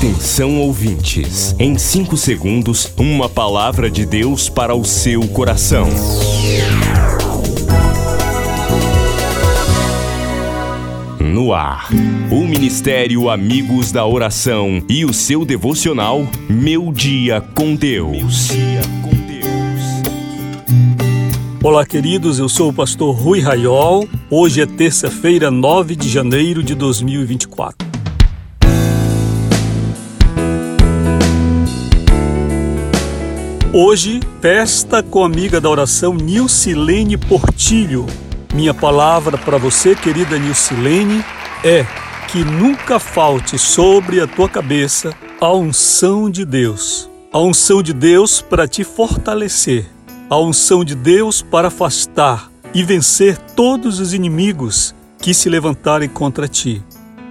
Atenção ouvintes, em 5 segundos, uma palavra de Deus para o seu coração. No ar, o Ministério Amigos da Oração e o seu devocional Meu Dia com Deus. Olá, queridos, eu sou o pastor Rui Raiol. Hoje é terça-feira, 9 de janeiro de 2024. Hoje, festa com a amiga da oração Nilcilene Portilho. Minha palavra para você, querida Nilcilene, é que nunca falte sobre a tua cabeça a unção de Deus. A unção de Deus para te fortalecer. A unção de Deus para afastar e vencer todos os inimigos que se levantarem contra ti.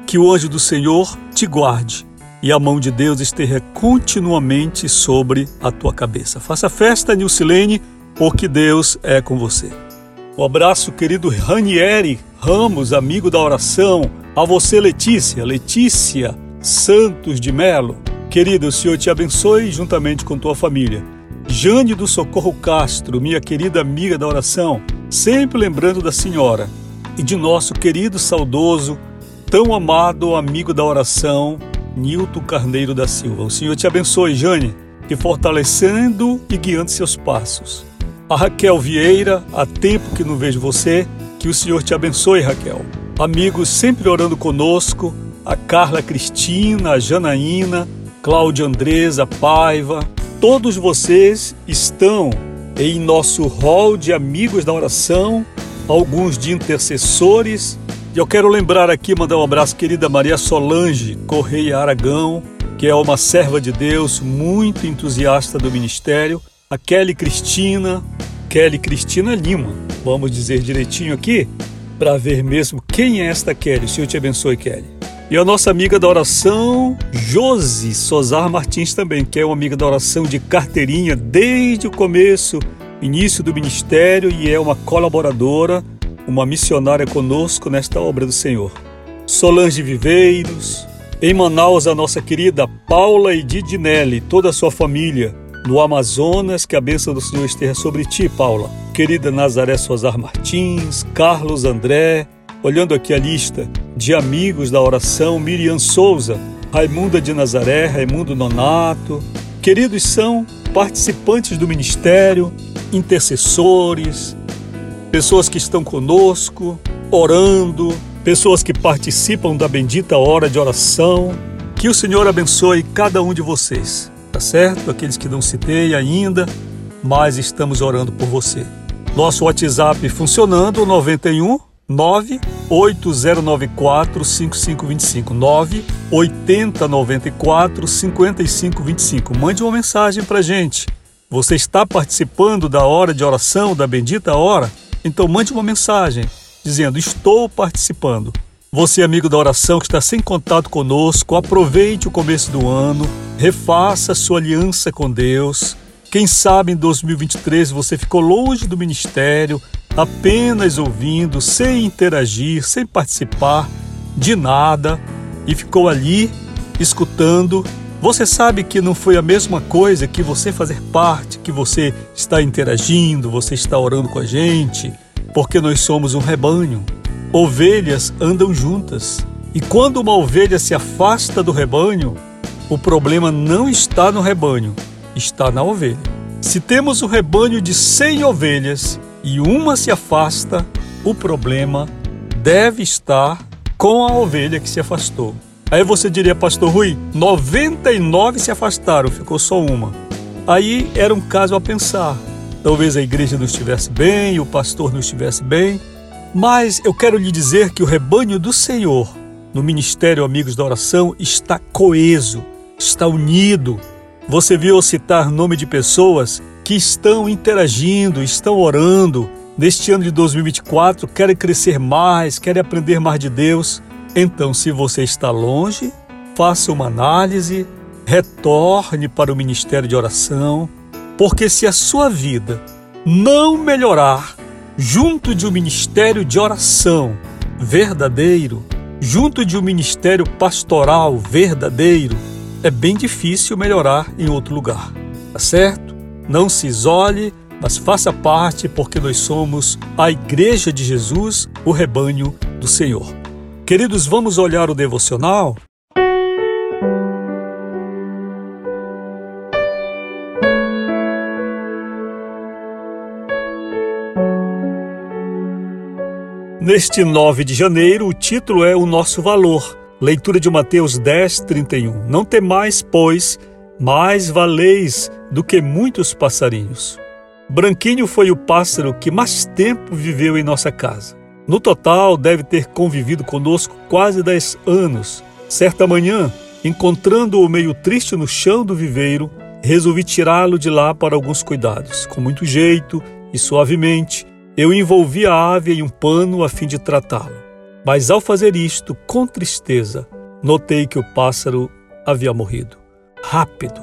Que o anjo do Senhor te guarde e a mão de Deus esteja continuamente sobre a tua cabeça. Faça festa, Nilcilene, porque Deus é com você. Um abraço, querido Ranieri Ramos, amigo da oração. A você, Letícia, Letícia Santos de Melo. Querido, o Senhor te abençoe juntamente com tua família. Jane do Socorro Castro, minha querida amiga da oração, sempre lembrando da senhora e de nosso querido, saudoso, tão amado amigo da oração, Nilton Carneiro da Silva. O Senhor te abençoe, Jane, te fortalecendo e guiando seus passos. A Raquel Vieira, há tempo que não vejo você, que o Senhor te abençoe, Raquel. Amigos sempre orando conosco, a Carla Cristina, a Janaína, Cláudia Andresa, Paiva, todos vocês estão em nosso hall de amigos da oração, alguns de intercessores e eu quero lembrar aqui, mandar um abraço, querida Maria Solange Correia Aragão, que é uma serva de Deus, muito entusiasta do ministério. A Kelly Cristina, Kelly Cristina Lima. Vamos dizer direitinho aqui, para ver mesmo quem é esta Kelly. O Senhor te abençoe, Kelly. E a nossa amiga da oração, Josi Sozar Martins também, que é uma amiga da oração de carteirinha desde o começo, início do ministério e é uma colaboradora uma missionária conosco nesta obra do Senhor. Solange Viveiros, em Manaus, a nossa querida Paula e Didinelli, toda a sua família, no Amazonas, que a bênção do Senhor esteja sobre ti, Paula. Querida Nazaré Sozar Martins, Carlos André, olhando aqui a lista de amigos da oração, Miriam Souza, Raimunda de Nazaré, Raimundo Nonato. Queridos são participantes do ministério, intercessores, pessoas que estão conosco, orando, pessoas que participam da bendita hora de oração. Que o Senhor abençoe cada um de vocês, tá certo? Aqueles que não citei ainda, mas estamos orando por você. Nosso WhatsApp funcionando 91 98094 5525 98094 5525. Mande uma mensagem para gente. Você está participando da hora de oração, da bendita hora? Então mande uma mensagem dizendo: Estou participando. Você, amigo da oração que está sem contato conosco, aproveite o começo do ano, refaça sua aliança com Deus. Quem sabe em 2023 você ficou longe do ministério, apenas ouvindo, sem interagir, sem participar de nada e ficou ali escutando. Você sabe que não foi a mesma coisa que você fazer parte, que você está interagindo, você está orando com a gente porque nós somos um rebanho. Ovelhas andam juntas. E quando uma ovelha se afasta do rebanho, o problema não está no rebanho, está na ovelha. Se temos um rebanho de 100 ovelhas e uma se afasta, o problema deve estar com a ovelha que se afastou. Aí você diria, Pastor Rui, 99 se afastaram, ficou só uma. Aí era um caso a pensar. Talvez a igreja não estivesse bem, o pastor não estivesse bem, mas eu quero lhe dizer que o rebanho do Senhor, no Ministério Amigos da Oração, está coeso, está unido. Você viu citar nome de pessoas que estão interagindo, estão orando. Neste ano de 2024, querem crescer mais, querem aprender mais de Deus. Então, se você está longe, faça uma análise, retorne para o Ministério de Oração, porque se a sua vida não melhorar junto de um ministério de oração verdadeiro, junto de um ministério pastoral verdadeiro, é bem difícil melhorar em outro lugar. Tá certo? Não se isole, mas faça parte, porque nós somos a Igreja de Jesus, o rebanho do Senhor. Queridos, vamos olhar o devocional? Neste 9 de janeiro, o título é O Nosso Valor. Leitura de Mateus 10, 31. Não temais, pois, mais valeis do que muitos passarinhos. Branquinho foi o pássaro que mais tempo viveu em nossa casa. No total, deve ter convivido conosco quase 10 anos. Certa manhã, encontrando-o meio triste no chão do viveiro, resolvi tirá-lo de lá para alguns cuidados. Com muito jeito e suavemente, eu envolvi a ave em um pano a fim de tratá-lo. Mas ao fazer isto, com tristeza, notei que o pássaro havia morrido. Rápido,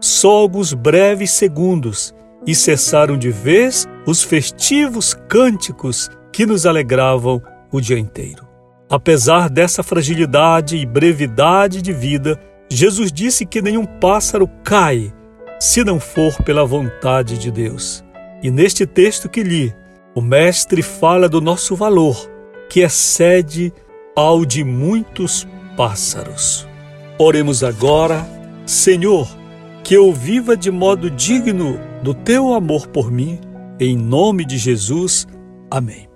só alguns breves segundos, e cessaram de vez os festivos cânticos que nos alegravam o dia inteiro. Apesar dessa fragilidade e brevidade de vida, Jesus disse que nenhum pássaro cai se não for pela vontade de Deus. E neste texto que li, o Mestre fala do nosso valor, que excede ao de muitos pássaros. Oremos agora, Senhor, que eu viva de modo digno do teu amor por mim, em nome de Jesus. Amém.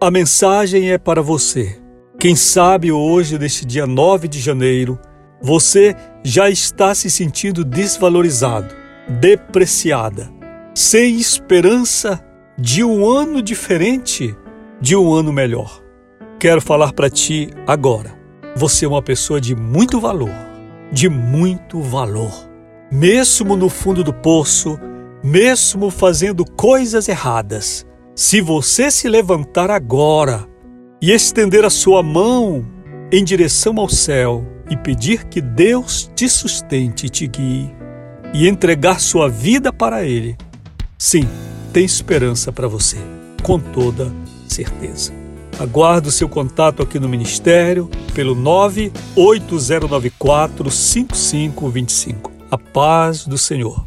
A mensagem é para você. Quem sabe hoje, neste dia 9 de janeiro, você já está se sentindo desvalorizado, depreciada, sem esperança de um ano diferente, de um ano melhor. Quero falar para ti agora. Você é uma pessoa de muito valor, de muito valor. Mesmo no fundo do poço, mesmo fazendo coisas erradas, se você se levantar agora e estender a sua mão em direção ao céu e pedir que Deus te sustente e te guie e entregar sua vida para Ele, sim, tem esperança para você, com toda certeza. Aguardo seu contato aqui no Ministério pelo 98094 5525. A paz do Senhor.